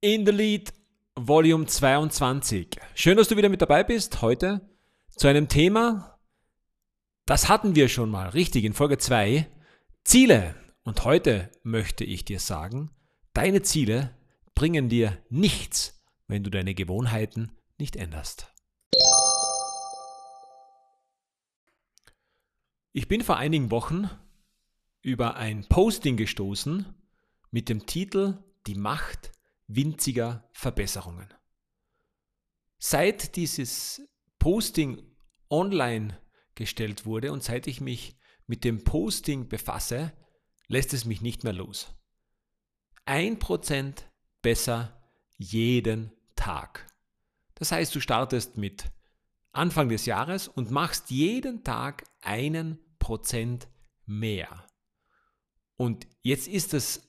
In the Lead Volume 22. Schön, dass du wieder mit dabei bist heute zu einem Thema, das hatten wir schon mal, richtig, in Folge 2, Ziele. Und heute möchte ich dir sagen, deine Ziele bringen dir nichts, wenn du deine Gewohnheiten nicht änderst. Ich bin vor einigen Wochen über ein Posting gestoßen mit dem Titel Die Macht winziger Verbesserungen. Seit dieses Posting online gestellt wurde und seit ich mich mit dem Posting befasse, lässt es mich nicht mehr los. Ein Prozent besser jeden Tag. Das heißt, du startest mit Anfang des Jahres und machst jeden Tag einen Prozent mehr. Und jetzt ist es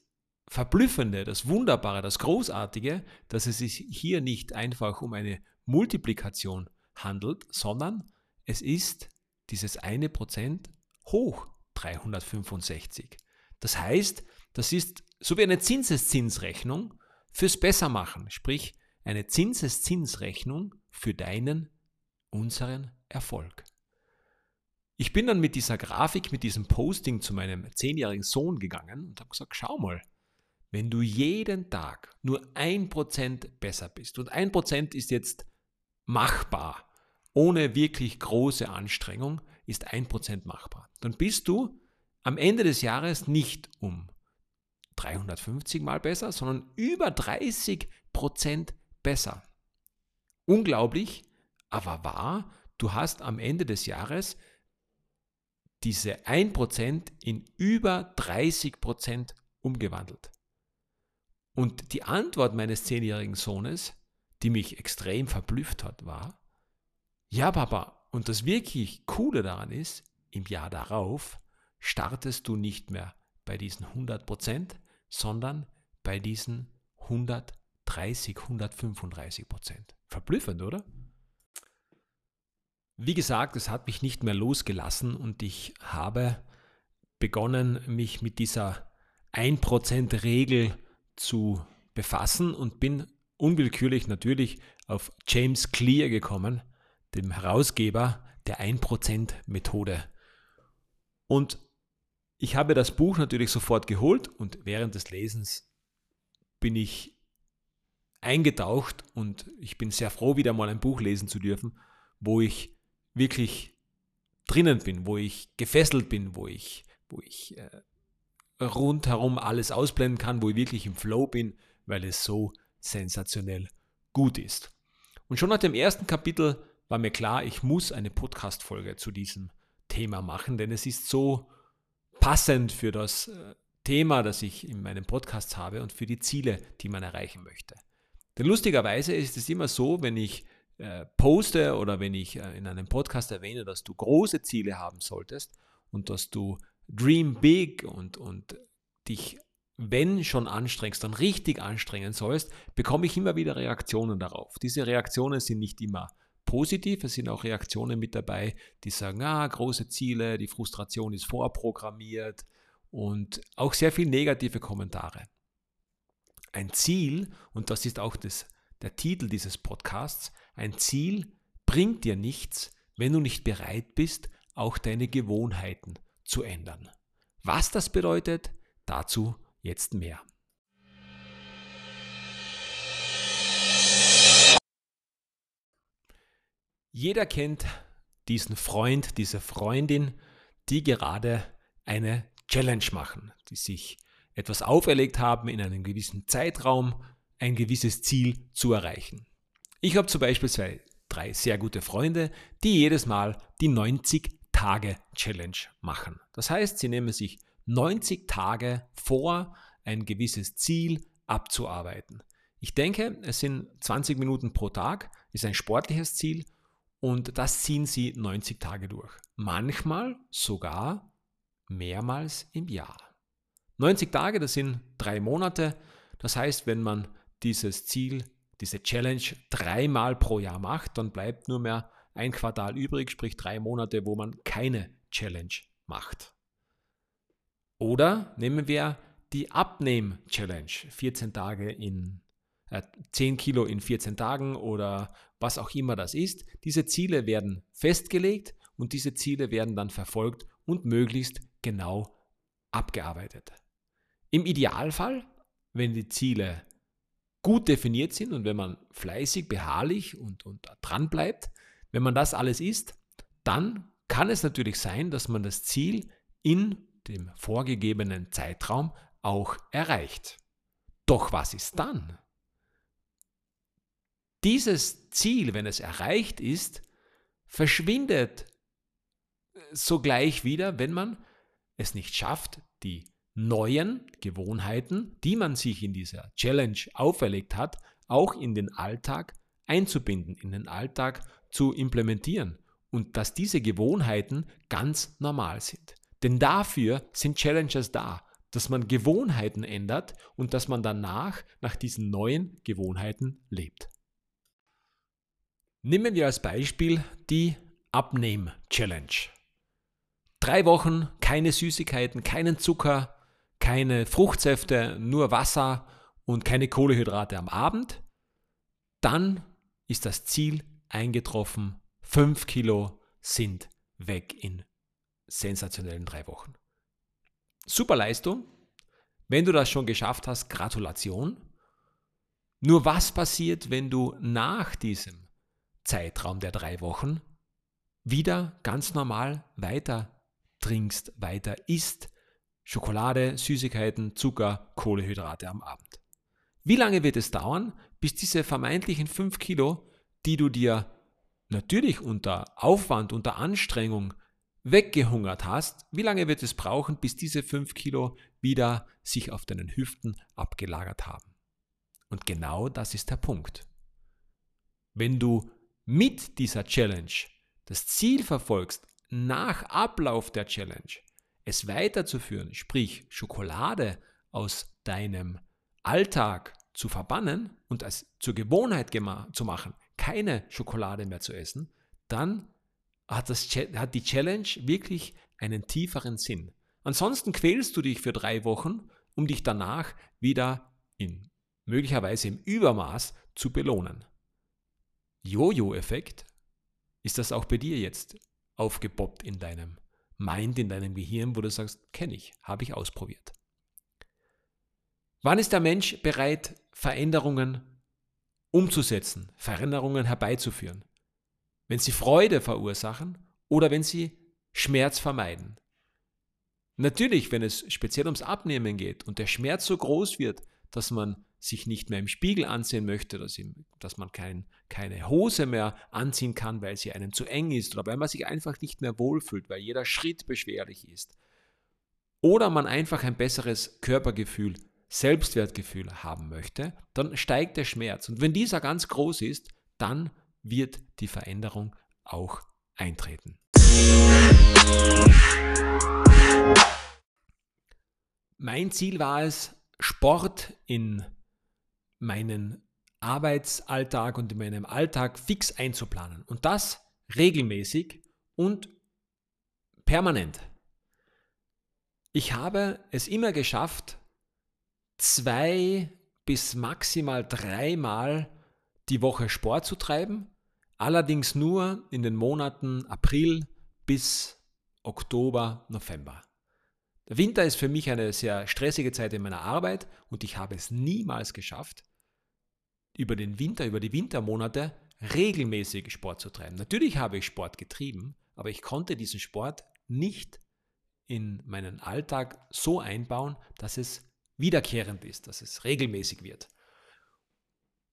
Verblüffende, das Wunderbare, das Großartige, dass es sich hier nicht einfach um eine Multiplikation handelt, sondern es ist dieses eine Prozent hoch 365. Das heißt, das ist so wie eine Zinseszinsrechnung fürs Bessermachen, sprich eine Zinseszinsrechnung für deinen, unseren Erfolg. Ich bin dann mit dieser Grafik, mit diesem Posting zu meinem zehnjährigen Sohn gegangen und habe gesagt, schau mal, wenn du jeden Tag nur ein Prozent besser bist, und ein Prozent ist jetzt machbar, ohne wirklich große Anstrengung, ist ein Prozent machbar, dann bist du am Ende des Jahres nicht um 350 mal besser, sondern über 30 Prozent besser. Unglaublich, aber wahr, du hast am Ende des Jahres diese 1% in über 30% umgewandelt. Und die Antwort meines zehnjährigen Sohnes, die mich extrem verblüfft hat, war, ja Papa, und das wirklich Coole daran ist, im Jahr darauf startest du nicht mehr bei diesen 100%, sondern bei diesen 130, 135%. Verblüffend, oder? Wie gesagt, es hat mich nicht mehr losgelassen und ich habe begonnen, mich mit dieser 1%-Regel zu befassen und bin unwillkürlich natürlich auf James Clear gekommen, dem Herausgeber der 1%-Methode. Und ich habe das Buch natürlich sofort geholt und während des Lesens bin ich eingetaucht und ich bin sehr froh, wieder mal ein Buch lesen zu dürfen, wo ich wirklich drinnen bin, wo ich gefesselt bin, wo ich, wo ich äh, rundherum alles ausblenden kann, wo ich wirklich im Flow bin, weil es so sensationell gut ist. Und schon nach dem ersten Kapitel war mir klar, ich muss eine Podcast-Folge zu diesem Thema machen, denn es ist so passend für das äh, Thema, das ich in meinem Podcast habe und für die Ziele, die man erreichen möchte. Denn lustigerweise ist es immer so, wenn ich äh, poste oder wenn ich äh, in einem Podcast erwähne, dass du große Ziele haben solltest und dass du Dream Big und, und dich, wenn schon anstrengst, dann richtig anstrengen sollst, bekomme ich immer wieder Reaktionen darauf. Diese Reaktionen sind nicht immer positiv, es sind auch Reaktionen mit dabei, die sagen, ah, große Ziele, die Frustration ist vorprogrammiert und auch sehr viele negative Kommentare. Ein Ziel, und das ist auch das, der Titel dieses Podcasts, ein Ziel bringt dir nichts, wenn du nicht bereit bist, auch deine Gewohnheiten zu ändern. Was das bedeutet, dazu jetzt mehr. Jeder kennt diesen Freund, diese Freundin, die gerade eine Challenge machen, die sich etwas auferlegt haben, in einem gewissen Zeitraum ein gewisses Ziel zu erreichen. Ich habe zum Beispiel zwei, drei sehr gute Freunde, die jedes Mal die 90 Tage-Challenge machen. Das heißt, sie nehmen sich 90 Tage vor, ein gewisses Ziel abzuarbeiten. Ich denke, es sind 20 Minuten pro Tag, ist ein sportliches Ziel und das ziehen sie 90 Tage durch. Manchmal sogar mehrmals im Jahr. 90 Tage, das sind drei Monate. Das heißt, wenn man dieses Ziel, diese Challenge dreimal pro Jahr macht, dann bleibt nur mehr ein Quartal übrig, sprich drei Monate, wo man keine Challenge macht. Oder nehmen wir die Abnehm-Challenge, 14 Tage in äh, 10 Kilo in 14 Tagen oder was auch immer das ist. Diese Ziele werden festgelegt und diese Ziele werden dann verfolgt und möglichst genau abgearbeitet. Im Idealfall, wenn die Ziele gut definiert sind und wenn man fleißig, beharrlich und, und dran bleibt, wenn man das alles ist, dann kann es natürlich sein, dass man das Ziel in dem vorgegebenen Zeitraum auch erreicht. Doch was ist dann? Dieses Ziel, wenn es erreicht ist, verschwindet sogleich wieder, wenn man es nicht schafft, die neuen Gewohnheiten, die man sich in dieser Challenge auferlegt hat, auch in den Alltag einzubinden, in den Alltag zu implementieren und dass diese Gewohnheiten ganz normal sind. Denn dafür sind Challenges da, dass man Gewohnheiten ändert und dass man danach nach diesen neuen Gewohnheiten lebt. Nehmen wir als Beispiel die Abnehm-Challenge. Drei Wochen keine Süßigkeiten, keinen Zucker, keine Fruchtsäfte, nur Wasser und keine Kohlehydrate am Abend. Dann ist das Ziel eingetroffen. Fünf Kilo sind weg in sensationellen drei Wochen. Super Leistung. Wenn du das schon geschafft hast, Gratulation. Nur was passiert, wenn du nach diesem Zeitraum der drei Wochen wieder ganz normal weiter trinkst, weiter isst, Schokolade, Süßigkeiten, Zucker, Kohlehydrate am Abend. Wie lange wird es dauern, bis diese vermeintlichen 5 Kilo, die du dir natürlich unter Aufwand, unter Anstrengung weggehungert hast, wie lange wird es brauchen, bis diese 5 Kilo wieder sich auf deinen Hüften abgelagert haben? Und genau das ist der Punkt. Wenn du mit dieser Challenge das Ziel verfolgst, nach Ablauf der Challenge es weiterzuführen, sprich Schokolade aus deinem Alltag zu verbannen und es zur Gewohnheit zu machen, keine Schokolade mehr zu essen, dann hat, das, hat die Challenge wirklich einen tieferen Sinn. Ansonsten quälst du dich für drei Wochen, um dich danach wieder in möglicherweise im Übermaß zu belohnen. Jojo-Effekt? Ist das auch bei dir jetzt aufgepoppt in deinem Mind, in deinem Gehirn, wo du sagst, kenne ich, habe ich ausprobiert? Wann ist der Mensch bereit, Veränderungen umzusetzen, Veränderungen herbeizuführen? Wenn sie Freude verursachen oder wenn sie Schmerz vermeiden? Natürlich, wenn es speziell ums Abnehmen geht und der Schmerz so groß wird, dass man sich nicht mehr im Spiegel ansehen möchte, dass, ihm, dass man kein, keine Hose mehr anziehen kann, weil sie einem zu eng ist oder weil man sich einfach nicht mehr wohlfühlt, weil jeder Schritt beschwerlich ist. Oder man einfach ein besseres Körpergefühl, Selbstwertgefühl haben möchte, dann steigt der Schmerz. Und wenn dieser ganz groß ist, dann wird die Veränderung auch eintreten. Mein Ziel war es, Sport in meinen Arbeitsalltag und in meinem Alltag fix einzuplanen. Und das regelmäßig und permanent. Ich habe es immer geschafft, zwei bis maximal dreimal die Woche Sport zu treiben, allerdings nur in den Monaten April bis Oktober, November. Der Winter ist für mich eine sehr stressige Zeit in meiner Arbeit und ich habe es niemals geschafft, über den Winter, über die Wintermonate regelmäßig Sport zu treiben. Natürlich habe ich Sport getrieben, aber ich konnte diesen Sport nicht in meinen Alltag so einbauen, dass es wiederkehrend ist, dass es regelmäßig wird.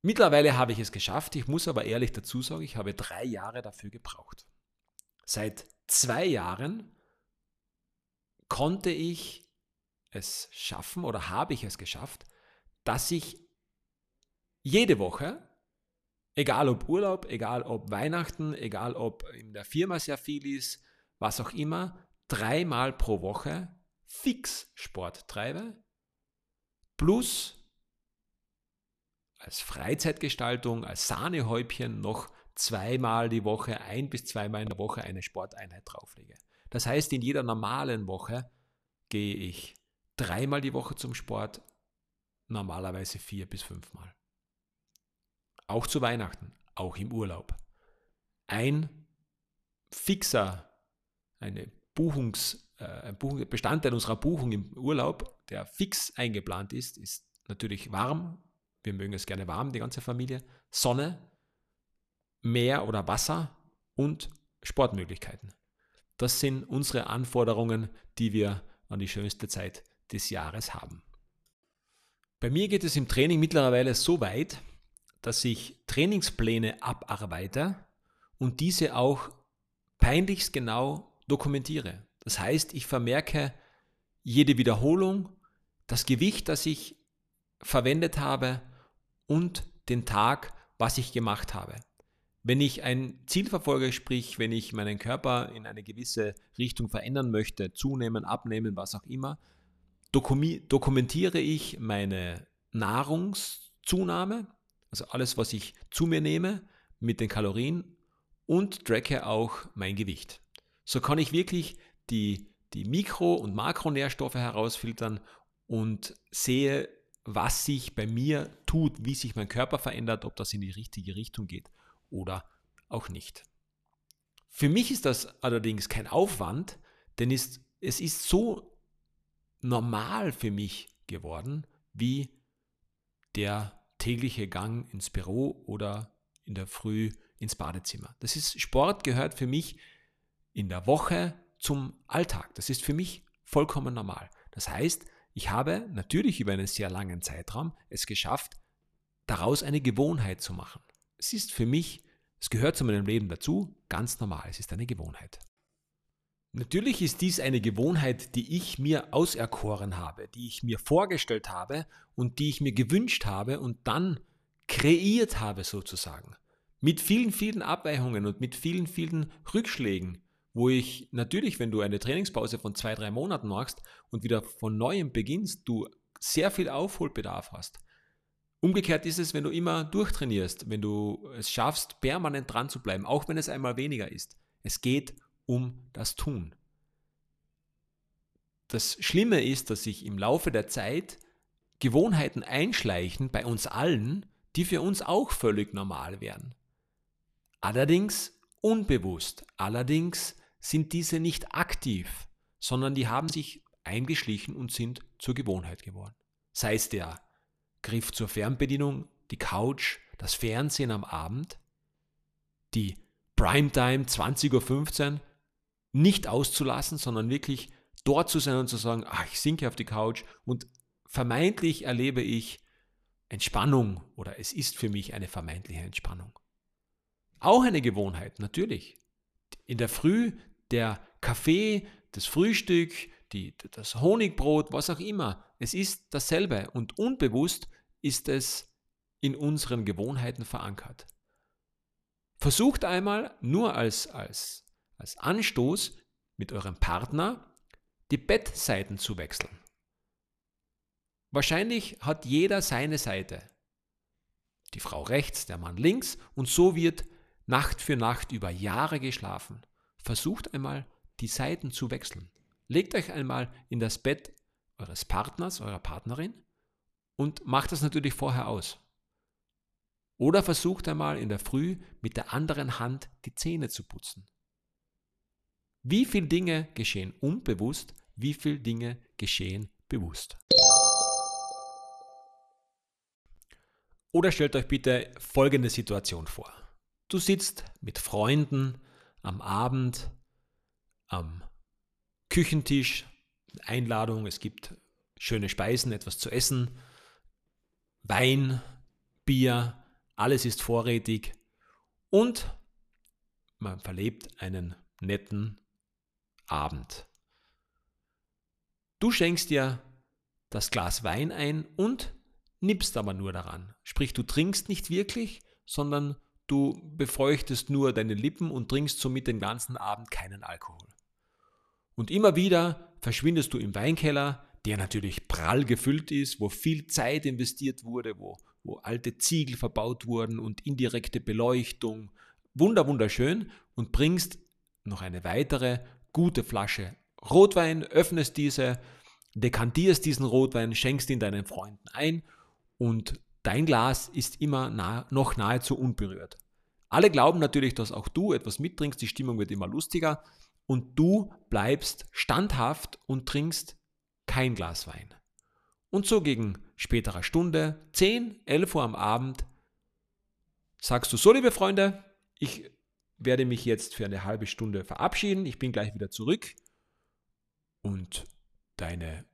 Mittlerweile habe ich es geschafft, ich muss aber ehrlich dazu sagen, ich habe drei Jahre dafür gebraucht. Seit zwei Jahren konnte ich es schaffen oder habe ich es geschafft, dass ich jede Woche, egal ob Urlaub, egal ob Weihnachten, egal ob in der Firma sehr viel ist, was auch immer, dreimal pro Woche fix Sport treibe, plus als Freizeitgestaltung, als Sahnehäubchen noch zweimal die Woche, ein bis zweimal in der Woche eine Sporteinheit drauflege. Das heißt, in jeder normalen Woche gehe ich dreimal die Woche zum Sport, normalerweise vier bis fünfmal. auch zu Weihnachten, auch im Urlaub. Ein fixer, eine Buchungs, äh, Buchung, Bestandteil unserer Buchung im Urlaub, der fix eingeplant ist, ist natürlich warm. Wir mögen es gerne warm, die ganze Familie. Sonne, Meer oder Wasser und Sportmöglichkeiten. Das sind unsere Anforderungen, die wir an die schönste Zeit des Jahres haben. Bei mir geht es im Training mittlerweile so weit, dass ich Trainingspläne abarbeite und diese auch peinlichst genau dokumentiere. Das heißt, ich vermerke jede Wiederholung, das Gewicht, das ich verwendet habe und den Tag, was ich gemacht habe. Wenn ich ein Ziel verfolge, sprich, wenn ich meinen Körper in eine gewisse Richtung verändern möchte, zunehmen, abnehmen, was auch immer, dokumentiere ich meine Nahrungszunahme, also alles, was ich zu mir nehme, mit den Kalorien und tracke auch mein Gewicht. So kann ich wirklich die, die Mikro- und Makronährstoffe herausfiltern und sehe, was sich bei mir tut, wie sich mein Körper verändert, ob das in die richtige Richtung geht oder auch nicht. Für mich ist das allerdings kein Aufwand, denn es ist so normal für mich geworden, wie der tägliche Gang ins Büro oder in der Früh ins Badezimmer. Das ist Sport gehört für mich in der Woche zum Alltag. Das ist für mich vollkommen normal. Das heißt, ich habe natürlich über einen sehr langen Zeitraum es geschafft, daraus eine Gewohnheit zu machen. Es ist für mich, es gehört zu meinem Leben dazu, ganz normal. Es ist eine Gewohnheit. Natürlich ist dies eine Gewohnheit, die ich mir auserkoren habe, die ich mir vorgestellt habe und die ich mir gewünscht habe und dann kreiert habe sozusagen. Mit vielen, vielen Abweichungen und mit vielen, vielen Rückschlägen, wo ich natürlich, wenn du eine Trainingspause von zwei, drei Monaten machst und wieder von neuem beginnst, du sehr viel Aufholbedarf hast. Umgekehrt ist es, wenn du immer durchtrainierst, wenn du es schaffst, permanent dran zu bleiben, auch wenn es einmal weniger ist. Es geht um das Tun. Das Schlimme ist, dass sich im Laufe der Zeit Gewohnheiten einschleichen bei uns allen, die für uns auch völlig normal wären. Allerdings unbewusst, allerdings sind diese nicht aktiv, sondern die haben sich eingeschlichen und sind zur Gewohnheit geworden. Sei es der Griff zur Fernbedienung, die Couch, das Fernsehen am Abend, die Primetime 20.15 Uhr, nicht auszulassen, sondern wirklich dort zu sein und zu sagen, ach, ich sinke auf die Couch und vermeintlich erlebe ich Entspannung oder es ist für mich eine vermeintliche Entspannung. Auch eine Gewohnheit, natürlich. In der Früh der Kaffee, das Frühstück, die, das Honigbrot, was auch immer. Es ist dasselbe und unbewusst ist es in unseren Gewohnheiten verankert. Versucht einmal nur als, als als Anstoß mit eurem Partner die Bettseiten zu wechseln. Wahrscheinlich hat jeder seine Seite. Die Frau rechts, der Mann links und so wird Nacht für Nacht über Jahre geschlafen. Versucht einmal die Seiten zu wechseln. Legt euch einmal in das Bett eures Partners, eurer Partnerin und macht das natürlich vorher aus. Oder versucht einmal in der Früh mit der anderen Hand die Zähne zu putzen. Wie viele Dinge geschehen unbewusst, wie viele Dinge geschehen bewusst. Oder stellt euch bitte folgende Situation vor. Du sitzt mit Freunden am Abend am Küchentisch, Einladung, es gibt schöne Speisen, etwas zu essen, Wein, Bier, alles ist vorrätig und man verlebt einen netten Abend. Du schenkst dir das Glas Wein ein und nippst aber nur daran. Sprich, du trinkst nicht wirklich, sondern du befeuchtest nur deine Lippen und trinkst somit den ganzen Abend keinen Alkohol. Und immer wieder verschwindest du im Weinkeller, der natürlich prall gefüllt ist, wo viel Zeit investiert wurde, wo, wo alte Ziegel verbaut wurden und indirekte Beleuchtung. Wunder, wunderschön und bringst noch eine weitere gute Flasche Rotwein, öffnest diese, dekantierst diesen Rotwein, schenkst ihn deinen Freunden ein und dein Glas ist immer nah, noch nahezu unberührt. Alle glauben natürlich, dass auch du etwas mittrinkst, die Stimmung wird immer lustiger und du bleibst standhaft und trinkst kein Glas Wein. Und so gegen späterer Stunde, 10, 11 Uhr am Abend, sagst du so, liebe Freunde, ich werde mich jetzt für eine halbe Stunde verabschieden, ich bin gleich wieder zurück und deine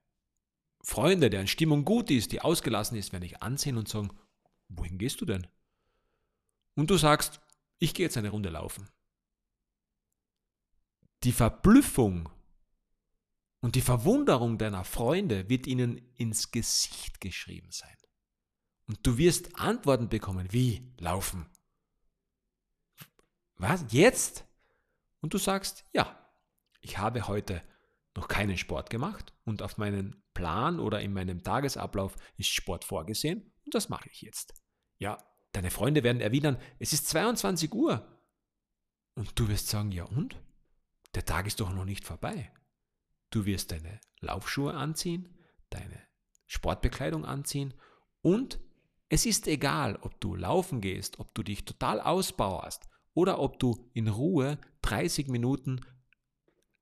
Freunde, deren Stimmung gut ist, die ausgelassen ist, werden dich ansehen und sagen, wohin gehst du denn? Und du sagst, ich gehe jetzt eine Runde laufen. Die Verblüffung und die Verwunderung deiner Freunde wird ihnen ins Gesicht geschrieben sein. Und du wirst Antworten bekommen, wie laufen. Was? Jetzt? Und du sagst, ja, ich habe heute noch keinen Sport gemacht und auf meinen Plan oder in meinem Tagesablauf ist Sport vorgesehen und das mache ich jetzt. Ja, deine Freunde werden erwidern, es ist 22 Uhr. Und du wirst sagen, ja und? Der Tag ist doch noch nicht vorbei. Du wirst deine Laufschuhe anziehen, deine Sportbekleidung anziehen und es ist egal, ob du laufen gehst, ob du dich total ausbauerst oder ob du in Ruhe 30 Minuten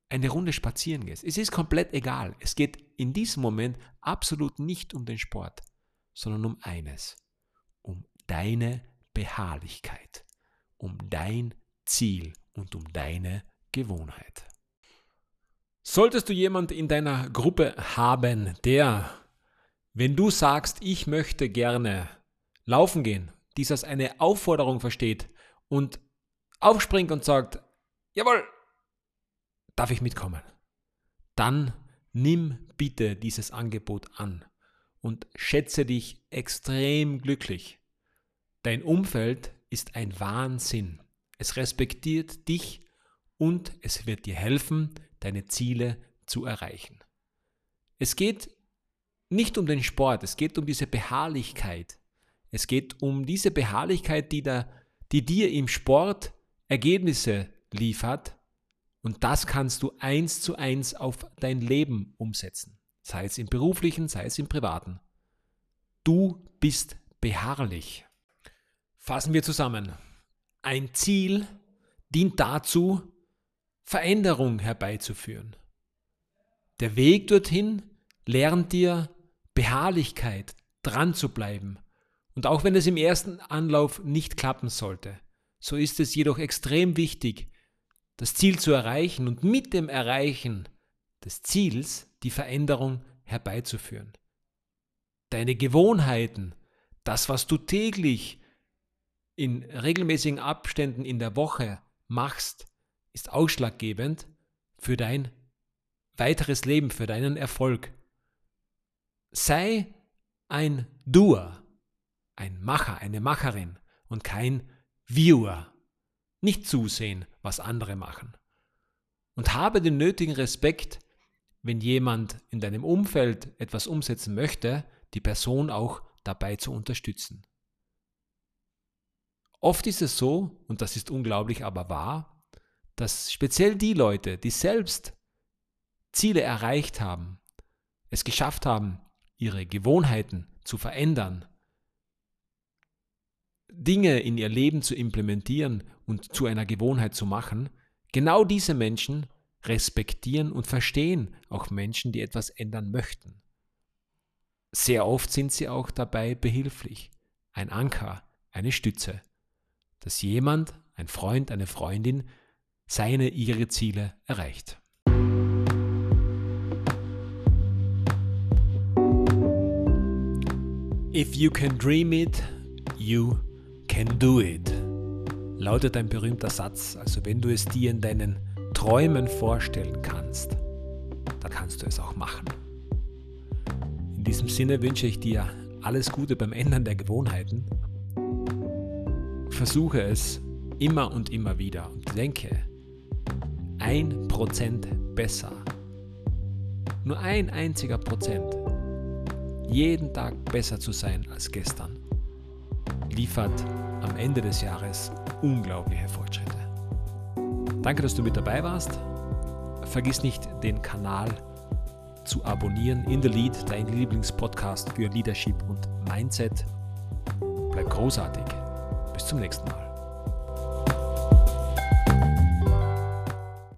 eine Runde spazieren gehst. Es ist komplett egal. Es geht in diesem Moment absolut nicht um den Sport, sondern um eines, um deine Beharrlichkeit, um dein Ziel und um deine Gewohnheit. Solltest du jemand in deiner Gruppe haben, der, wenn du sagst, ich möchte gerne laufen gehen, dies als eine Aufforderung versteht und aufspringt und sagt, jawohl, darf ich mitkommen? Dann nimm bitte dieses Angebot an und schätze dich extrem glücklich. Dein Umfeld ist ein Wahnsinn. Es respektiert dich und es wird dir helfen, deine Ziele zu erreichen. Es geht nicht um den Sport, es geht um diese Beharrlichkeit. Es geht um diese Beharrlichkeit, die, da, die dir im Sport Ergebnisse liefert und das kannst du eins zu eins auf dein Leben umsetzen, sei es im beruflichen, sei es im privaten. Du bist beharrlich. Fassen wir zusammen. Ein Ziel dient dazu, Veränderung herbeizuführen. Der Weg dorthin lernt dir Beharrlichkeit, dran zu bleiben. Und auch wenn es im ersten Anlauf nicht klappen sollte, so ist es jedoch extrem wichtig, das Ziel zu erreichen und mit dem Erreichen des Ziels die Veränderung herbeizuführen. Deine Gewohnheiten, das, was du täglich in regelmäßigen Abständen in der Woche machst, ist ausschlaggebend für dein weiteres Leben, für deinen Erfolg. Sei ein Doer, ein Macher, eine Macherin und kein Viewer. Nicht zusehen, was andere machen. Und habe den nötigen Respekt, wenn jemand in deinem Umfeld etwas umsetzen möchte, die Person auch dabei zu unterstützen. Oft ist es so, und das ist unglaublich aber wahr, dass speziell die Leute, die selbst Ziele erreicht haben, es geschafft haben, ihre Gewohnheiten zu verändern, Dinge in ihr Leben zu implementieren und zu einer Gewohnheit zu machen, genau diese Menschen respektieren und verstehen auch Menschen, die etwas ändern möchten. Sehr oft sind sie auch dabei behilflich, ein Anker, eine Stütze, dass jemand, ein Freund, eine Freundin, seine, ihre Ziele erreicht. If you can dream it, you can do it lautet ein berühmter Satz. Also wenn du es dir in deinen Träumen vorstellen kannst, dann kannst du es auch machen. In diesem Sinne wünsche ich dir alles Gute beim Ändern der Gewohnheiten. Versuche es immer und immer wieder und denke, ein Prozent besser, nur ein einziger Prozent, jeden Tag besser zu sein als gestern, liefert am Ende des Jahres unglaubliche Fortschritte. Danke, dass du mit dabei warst. Vergiss nicht, den Kanal zu abonnieren. In the Lead, dein Lieblingspodcast für Leadership und Mindset. Bleib großartig. Bis zum nächsten Mal.